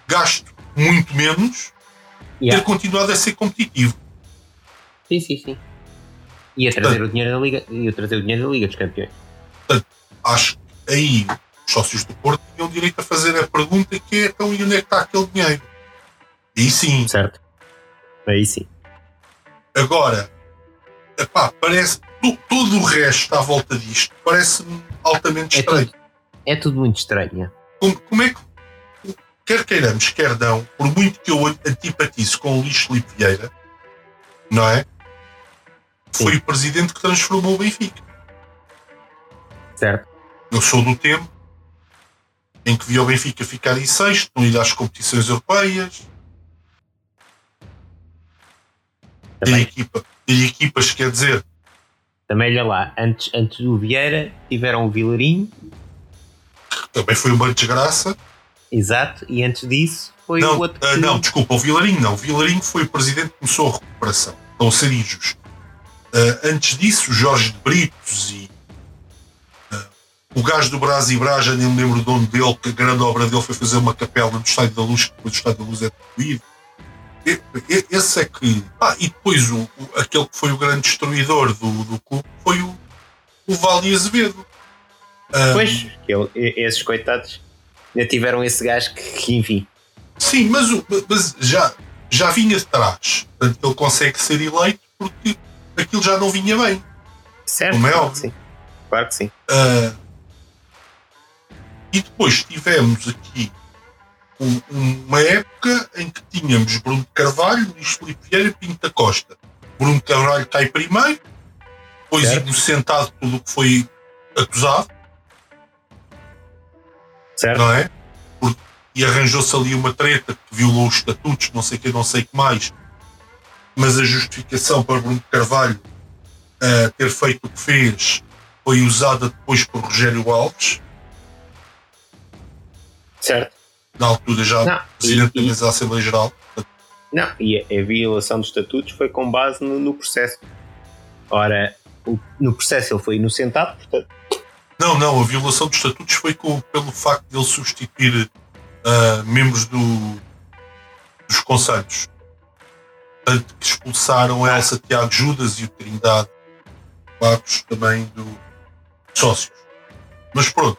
gasto muito menos, Yeah. ter continuado a ser competitivo. Sim, sim, sim. E a trazer o dinheiro da Liga, e a trazer o dinheiro da Liga dos Campeões. Acho que aí os sócios do Porto tinham direito a fazer a pergunta que é então e onde é que está aquele dinheiro? E sim, Certo? Aí sim. Agora, epá, parece. to- Todo o resto à volta disto parece-me altamente É estranho. tudo, é tudo muito estranho. Como, como é que. Quer queiramos, quer não, por muito que eu antipatize com o Luís Filipe Vieira, não é? Foi Sim. o presidente que transformou o Benfica. Certo? Eu sou do tempo em que via o Benfica ficar em sexto, não ir às competições europeias, ter, Também, equipa, ter equipas, quer dizer, também olha lá, antes, antes do Vieira tiveram o Vilarinho, também foi uma desgraça. exato, e antes disso foi Não, o outro ah, que- não, desculpa, o Vilarinho não. O Vilarinho foi o presidente que começou a recuperação. Estão a ser injustos. Ah, antes disso, Jorge de Britos e o gajo do Brás e Brás, já nem me lembro o nome dele, que a grande obra dele foi fazer uma capela no Estádio da Luz, que depois o Estádio da Luz é destruído. Esse é que. Ah, e depois o, o- aquele que foi o grande destruidor do, do clube foi o, o Vale Azevedo. Ah, Pois, ele- esses coitados ainda tiveram esse gajo que, que, enfim, Sim, mas, o- mas já, já vinha de trás. Portanto, ele consegue ser eleito porque aquilo já não vinha bem. certo? Como é claro óbvio. que sim. Claro que sim. Ah, e depois tivemos aqui um- uma época em que tínhamos Bruno Carvalho, Luís Filipe Vieira e Pinto da Costa. Bruno Carvalho cai primeiro, depois Certo. inocentado tudo o que foi acusado, Certo? não é? E arranjou-se ali uma treta que violou os estatutos, não sei o que, não sei o que mais. Mas a justificação para Bruno Carvalho ah, ter feito o que fez foi usada depois por Rogério Alves, Certo. na altura já Não, presidente e- da Assembleia Geral. Não, e a, a violação dos estatutos foi com base no, no processo. Ora, o- no processo ele foi inocentado, portanto, Não, não, a violação dos estatutos foi com- pelo facto de ele substituir ah, membros do, dos conselhos. Tanto que expulsaram a Elsa Tiago Judas e o Trindade Barros também do sócios. Mas pronto,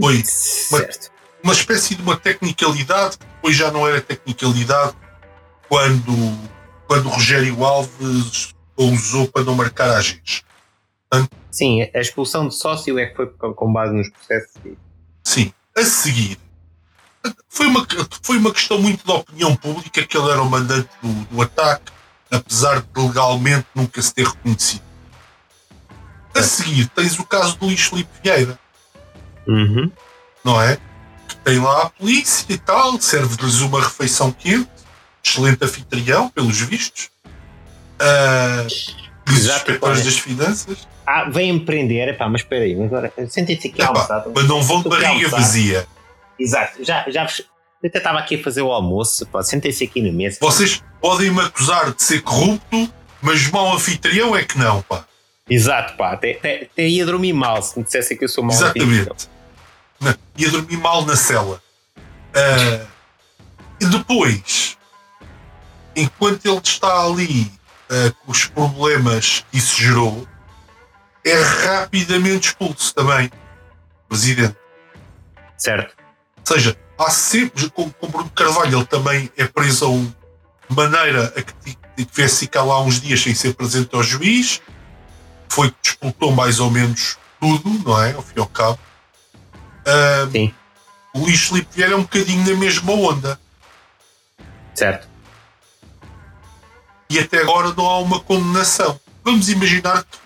foi certo. Uma espécie de uma tecnicalidade que depois já não era tecnicalidade quando, quando o Rogério Alves a usou para não marcar AGs. Sim, a expulsão de sócio é que foi com, base nos processos. Sim, a seguir. Foi uma, foi uma questão muito de opinião pública que ele era o mandante do, do ataque, apesar de legalmente nunca se ter reconhecido. A seguir, tens o caso do Luís Filipe Vieira, Uhum. não é? Tem lá a polícia e tal, serve-lhes uma refeição quente, excelente anfitrião, pelos vistos. Uh, Exato, inspectores olha. das finanças, Ah, vem-me prender, epá, mas espera aí, mas agora sentem-se aqui a almoçar. mas não vão de barriga vazia. Exato, já, já vos- eu até estava aqui a fazer o almoço, sentem-se aqui na mesa. Vocês podem me acusar de ser corrupto, mas mau anfitrião é que não, pá. Exato, pá, até, até, até ia dormir mal se me dissessem que eu sou mau anfitrião. Na- Ia dormir mal na cela. Ah, e depois, enquanto ele está ali ah, com os problemas que isso gerou, é rapidamente expulso também. Presidente. Certo, Ou seja, há sempre, com, com Bruno Carvalho, ele também é preso a um- de maneira a que tivesse ficar lá uns dias sem ser presente ao juiz. Foi que disputou mais ou menos tudo, não é? Ao fim e ao cabo. Ah, sim, o Luís Filipe Vieira é um bocadinho na mesma onda. certo. E até agora não há uma condenação. Vamos imaginar que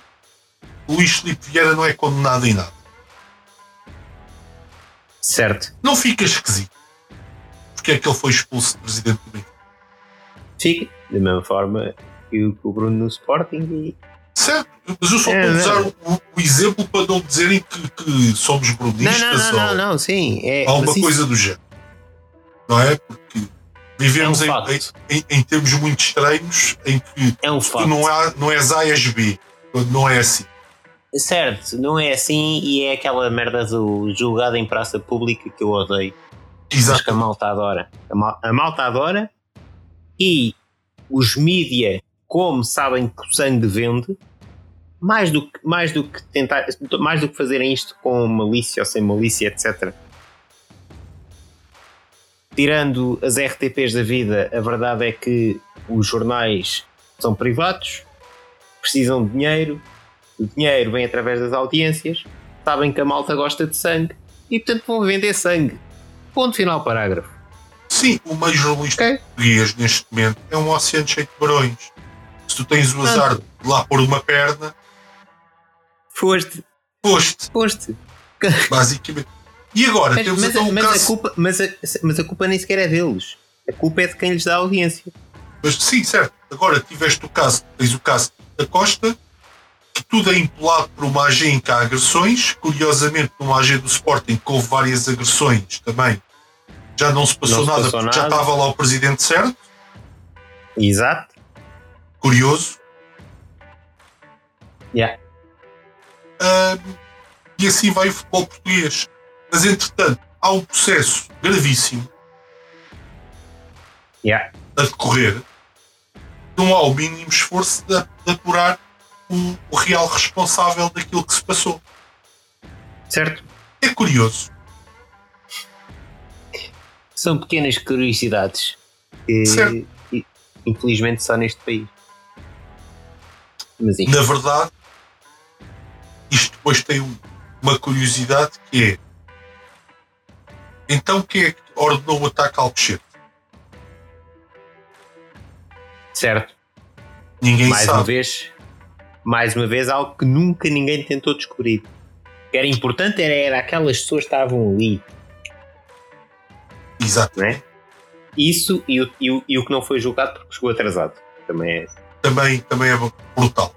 o Luís Filipe Vieira não é condenado em nada. Certo. Não fica esquisito. Porque é que ele foi expulso de presidente do Benfica? Fica da mesma forma que o Bruno no Sporting e. Certo, mas eu só É, estou a usar não. o, o exemplo para não dizerem que, que somos Não, brunistas não, não, ou não, não, sim. É, alguma mas isso- coisa do género. Não é? Porque Vivemos É um em, em, em, termos muito estranhos em que É um tu não, há, não és A, és B. Não é assim. Certo, não é assim e é aquela merda do julgado em praça pública que eu odeio. Mas Exato. que a malta adora. A, mal, a malta adora e os mídia, como sabem que o sangue vende, mais do que, mais do que tentar, mais do que fazerem isto com malícia ou sem malícia, etc. Tirando as RTPs da vida, a verdade é que os jornais são privados, precisam de dinheiro, o dinheiro vem através das audiências, sabem que a malta gosta de sangue e portanto vão vender sangue. Ponto final parágrafo. Sim, o meio jornalista Ok? português neste momento é um oceano cheio de barões. Se tu tens o azar de lá pôr uma perna, Foste, foste, foste. basicamente. E agora Mas, temos mas, então o mas a caso. culpa, mas, a, mas a culpa nem sequer é deles. A culpa é de quem lhes dá audiência. Mas sim, certo. Agora tiveste o caso, tens o caso da Costa, que tudo é empolado por uma AG em que há agressões. Curiosamente, numa AG do Sporting que houve várias agressões também. Já não se passou Não se nada passou porque já nada. estava lá o presidente certo. Exato. Curioso. Yeah. Ahm, e assim vai o futebol português. Mas entretanto, há um processo gravíssimo Yeah. a decorrer. Não há o mínimo esforço de, de apurar o, o real responsável daquilo que se passou. Certo? É curioso. São pequenas curiosidades que Certo. infelizmente só neste país. Mas. Na verdade, depois tem um- uma curiosidade que é então quem é que ordenou o ataque ao Alcochete? Certo. Ninguém mais uma sabe. vez, mais uma vez, algo que nunca ninguém tentou descobrir. O que era importante era, era aquelas pessoas que estavam ali, Exato. é? Isso e o, e, o, e o que não foi julgado porque chegou atrasado. Também é. Também, também é brutal.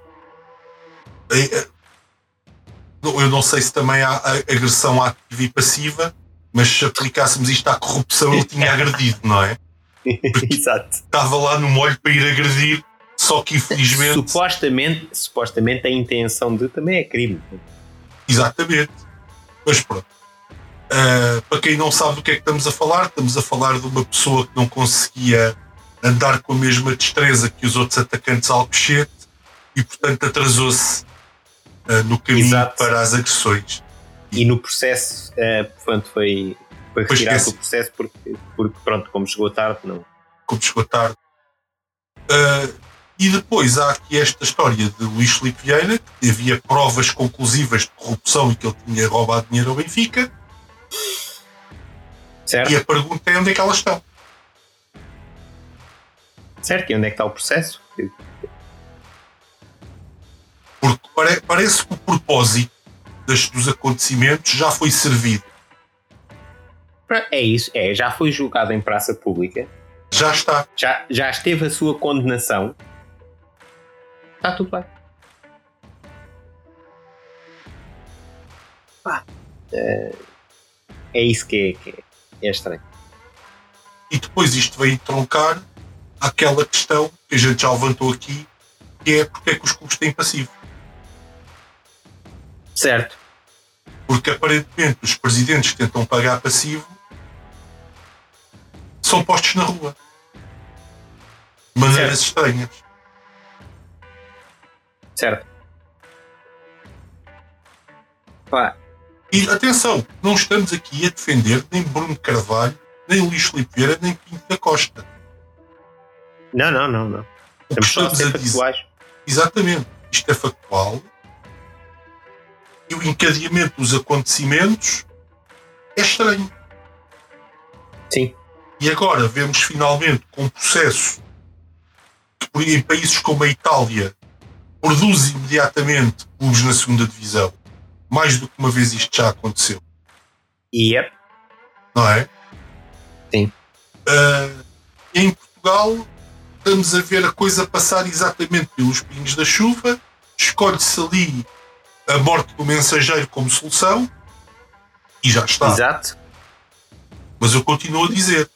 Eu não sei se também há agressão ativa e passiva, mas se aplicássemos isto à corrupção, ele tinha agredido, não é? Exato. Estava lá no molho para ir agredir, só que infelizmente. Supostamente, supostamente a intenção de também é crime. Exatamente. Mas pronto. Ah, para quem não sabe do que é que estamos a falar, estamos a falar de uma pessoa que não conseguia andar com a mesma destreza que os outros atacantes ao Alcochete e, portanto, atrasou-se ah, no caminho Exato. para as agressões. E no processo, eh, portanto, foi, foi retirado do processo porque, porque, pronto, como chegou tarde, não. como chegou tarde. Ah, e depois há aqui esta história de Luís Filipe Vieira, que havia provas conclusivas de corrupção e que ele tinha roubado dinheiro ao Benfica, Certo? e a pergunta é onde é que elas estão. Certo? E onde é que está o processo? Porque pare- parece que o propósito das- dos acontecimentos já foi servido. É isso, é, já foi julgado em praça pública, Já está. já, já esteve a sua condenação, está tudo bem. Pá, é, é isso que é, que é, é estranho. E depois isto veio troncar aquela questão que a gente já levantou aqui, que é porque é que os clubes têm passivo. Certo, Porque aparentemente os presidentes que tentam pagar passivo são postos na rua. De maneiras estranhas. certo. Pá, E atenção, não estamos aqui a defender nem Bruno Carvalho, nem Luís Filipe nem Pinto da Costa. não, não, não, não. Que Estamos só a estamos dizer, factuais. exatamente, isto é factual. E o encadeamento dos acontecimentos é estranho. Sim, E agora vemos finalmente com um processo que em países como a Itália produz imediatamente clubes na segunda divisão. Mais do que uma vez isto já aconteceu, e é, não é? Sim. Ah, em Portugal estamos a ver a coisa passar exatamente pelos pingos da chuva, escolhe-se ali a morte do mensageiro como solução e já está. exato. Mas eu continuo a dizer: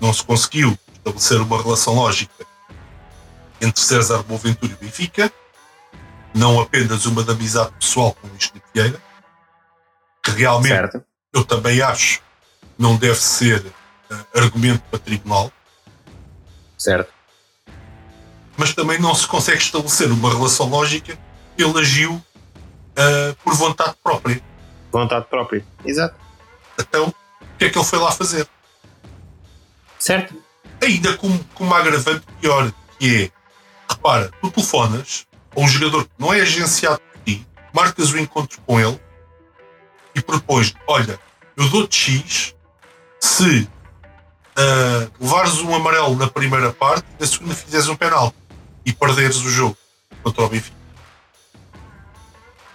não se conseguiu estabelecer uma relação lógica entre César Boaventura e Benfica, não apenas uma de amizade pessoal com Luís Vieira, que realmente Certo. eu também acho não deve ser eh, argumento para tribunal, Certo. mas também não se consegue estabelecer uma relação lógica que ele agiu eh, por vontade própria. Vontade própria. Exato. Então, o que é que ele foi lá fazer? Certo. Ainda com, com uma agravante pior, que é, repara, tu telefonas a um jogador que não é agenciado por ti, marcas o encontro com ele e propões olha, eu dou-te X se ah, levares um amarelo na primeira parte e na segunda fizeres um penal e perderes o jogo contra o Benfica.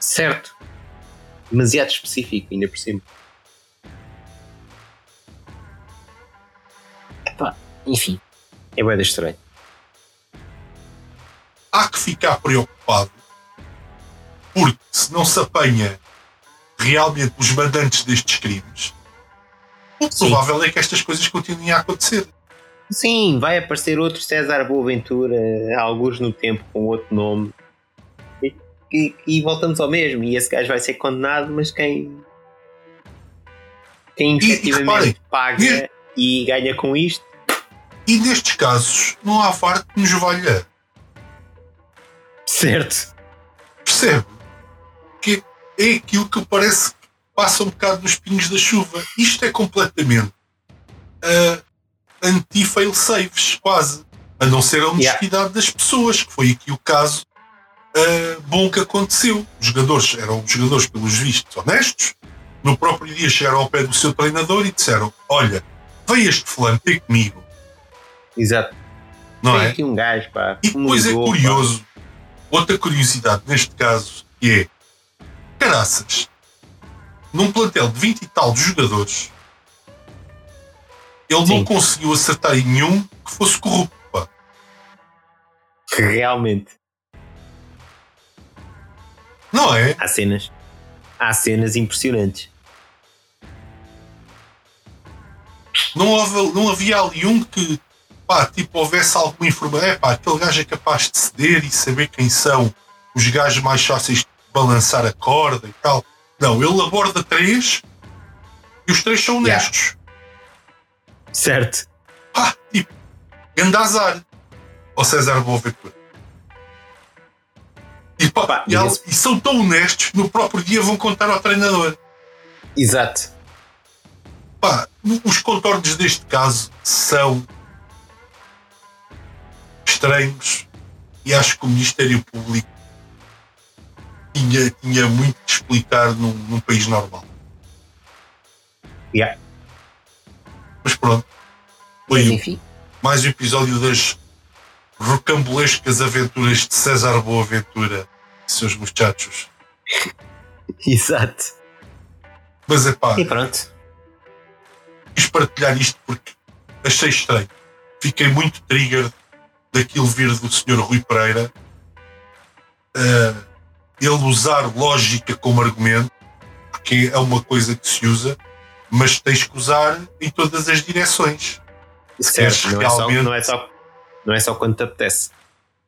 Certo. Demasiado específico, ainda por cima. Epá, enfim. É bem estranho. há que ficar preocupado porque se não se apanha realmente os mandantes destes crimes, o Sim. provável é que estas coisas continuem a acontecer. Sim, vai aparecer outro César Boaventura, alguns no tempo, com outro nome. E, e- e voltamos ao mesmo. E esse gajo vai ser condenado, mas quem. Quem E- e efetivamente paga neste- e ganha com isto, E nestes casos não há VAR que nos valha. certo. Percebe? Que é aquilo que parece que passa um bocado nos pingos da chuva. Isto é completamente uh, anti-fail-safes, quase. A não ser a honestidade das pessoas, que foi aqui o caso uh, bom que aconteceu. Os jogadores eram jogadores, pelos vistos, honestos. No próprio dia chegaram ao pé do seu treinador e disseram: Olha, vem este fulano ter comigo, Exato. não Tem é? aqui um gajo, pá. E depois é ligou, pá. curioso, outra curiosidade neste caso, que é caraças, num plantel de 20 e tal de jogadores, ele não Sim. conseguiu acertar em nenhum que fosse corrupto. pá. Realmente. Não é? Há cenas. Há cenas impressionantes. Não, houve, não havia ali um que, pá, tipo, houvesse alguma informação. É pá, aquele gajo é capaz de ceder e saber quem são os gajos mais fáceis de balançar a corda e tal. Não, ele aborda três e os três são Yeah. honestos. Certo. pá, tipo, grande azar ao César Boaventura. E, pá, Pá, e, e são tão honestos que no próprio dia vão contar ao treinador. Exato. Pá, os contornos deste caso são estranhos e acho que o Ministério Público tinha, tinha muito que explicar num, num país normal. Yeah. Mas pronto, Mas foi enfim. mais um episódio das rocambolescas aventuras de César Boaventura seus muchachos. Exato. Mas é pá, E pronto. quis partilhar isto porque achei estranho. Fiquei muito trigger daquilo vir do Sr. Rui Pereira. eh, ele usar lógica como argumento, porque é uma coisa que se usa, mas tens que usar em todas as direções. Certo. Não é, só, não, é só, não é só quando te apetece.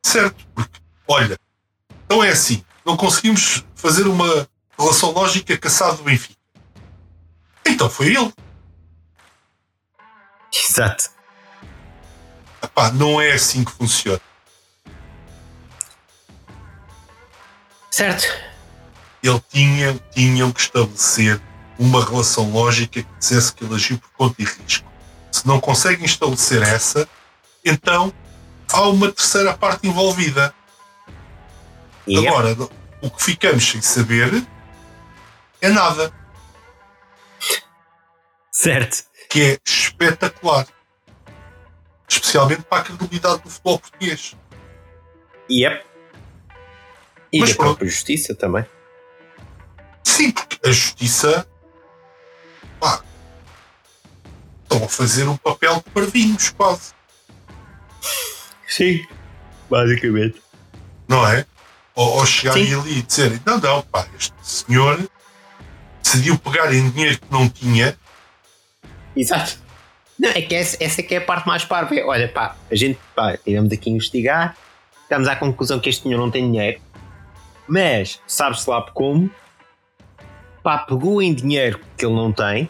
Certo? Porque, olha, então é assim: não conseguimos fazer uma relação lógica caçado do Benfica. Então foi ele. Exato. Epá, não é assim que funciona. Certo. ele tinha, tinham que estabelecer uma relação lógica que dissesse que ele agiu por conta e risco. Se não conseguem estabelecer essa, então há uma terceira parte envolvida. E é- Agora, o que ficamos sem saber é nada, Certo. que é espetacular. Especialmente para a credibilidade do futebol português. Yep. E Mas da pronto. própria justiça também. Sim, porque a justiça pá, estão a fazer um papel de parvinhos, quase. Sim. Basicamente. não é? Ou, ou chegarem Sim. ali e dizerem: não, não, pá, este senhor decidiu pegar em dinheiro que não tinha Exato. Não, é que essa, essa é que é a parte mais parva. É, Olha, pá, a gente, pá, tivemos aqui a investigar, estamos à conclusão que este senhor não tem dinheiro, mas sabe-se lá como, pá, pegou em dinheiro que ele não tem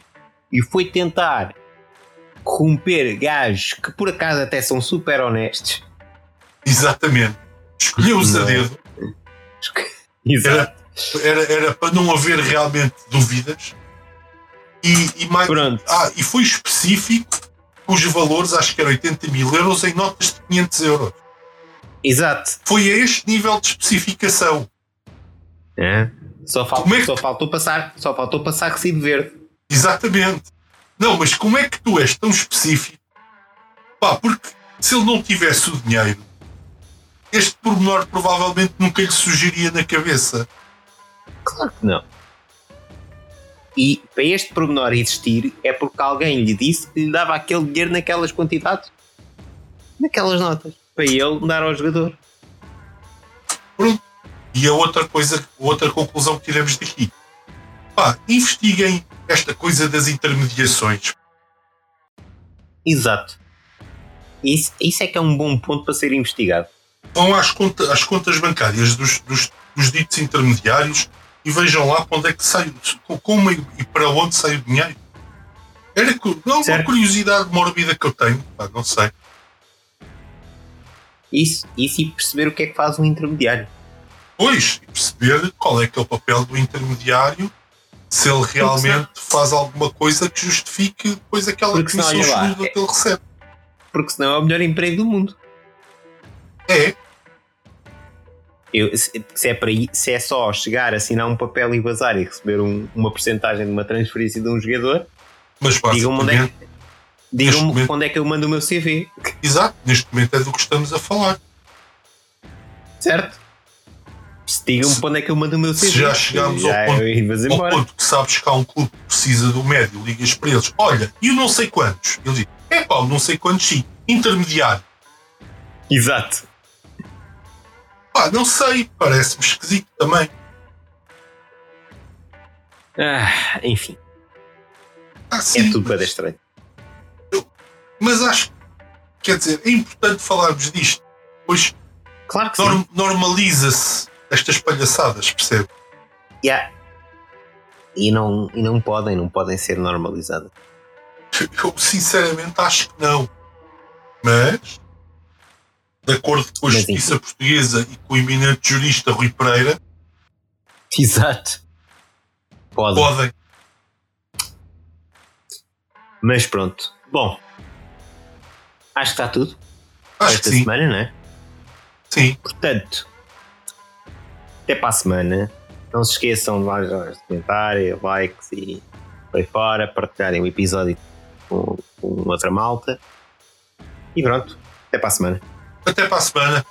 e foi tentar corromper gajos que por acaso até são super honestos. Exatamente. Escolheu-os a dedo. Exato. Era, era para não haver realmente dúvidas. E, e mais, ah, e foi específico os valores, acho que era 80 mil euros, em notas de 500 euros. Exato. Foi a este nível de especificação. É. Só, fal- Como é que- só faltou passar, só faltou passar recibo verde. Exatamente. Não, mas como é que tu és tão específico? Pá, porque se ele não tivesse o dinheiro, este pormenor provavelmente nunca lhe surgiria na cabeça. Claro que não. E para este pormenor existir é porque alguém lhe disse que lhe dava aquele dinheiro naquelas quantidades, naquelas notas, para ele dar ao jogador. Pronto. E a outra coisa, outra conclusão que tiramos daqui. Pá, investiguem esta coisa das intermediações. Exato. Isso, isso é que é um bom ponto para ser investigado. Vão às, conta- às contas bancárias dos, dos, dos ditos intermediários e vejam lá para onde é que sai, como e para onde sai o dinheiro. Era não, uma curiosidade mórbida que eu tenho, pá, não sei. Isso, isso e perceber o que é que faz um intermediário. Pois, e perceber qual é que é o papel do intermediário, se ele realmente faz alguma coisa que justifique depois aquela Porque comissão justa que ele recebe. Porque senão é o melhor emprego do mundo. É, Eu, se, se é para, se é só chegar, assinar um papel e vazar e receber um- uma porcentagem de uma transferência de um jogador, digam-me onde é momento- onde é que eu mando o meu CV. exato, neste momento é do que estamos a falar. Certo? Se digam-me para onde é que eu mando o meu Se CV. já chegámos ao ponto- eu Ao ponto que sabes que há um clube que precisa do médio, ligas para eles, olha, e o não sei quantos? Ele diz, é pá, o não sei quantos sim, intermediário. Exato. Pá, não sei, parece-me esquisito também. Ah, enfim, Ah, é sim, tudo para mas, estranho. mas acho que, quer dizer, é importante falarmos disto, pois Claro norm- normaliza-se estas palhaçadas, percebe? Yeah. E, não, e não podem, não podem ser normalizadas. Eu sinceramente acho que não. Mas, de acordo com a Mas, justiça portuguesa e com o eminente jurista Rui Pereira, Exato. Podem. podem. Mas pronto. Bom. Acho que está tudo. Acho esta semana, não é? Sim. Portanto, até para a semana. Não se esqueçam de lá de comentarem, likes e por aí fora, partilharem o episódio com, com outra malta. E pronto, até para a semana. Até para a semana.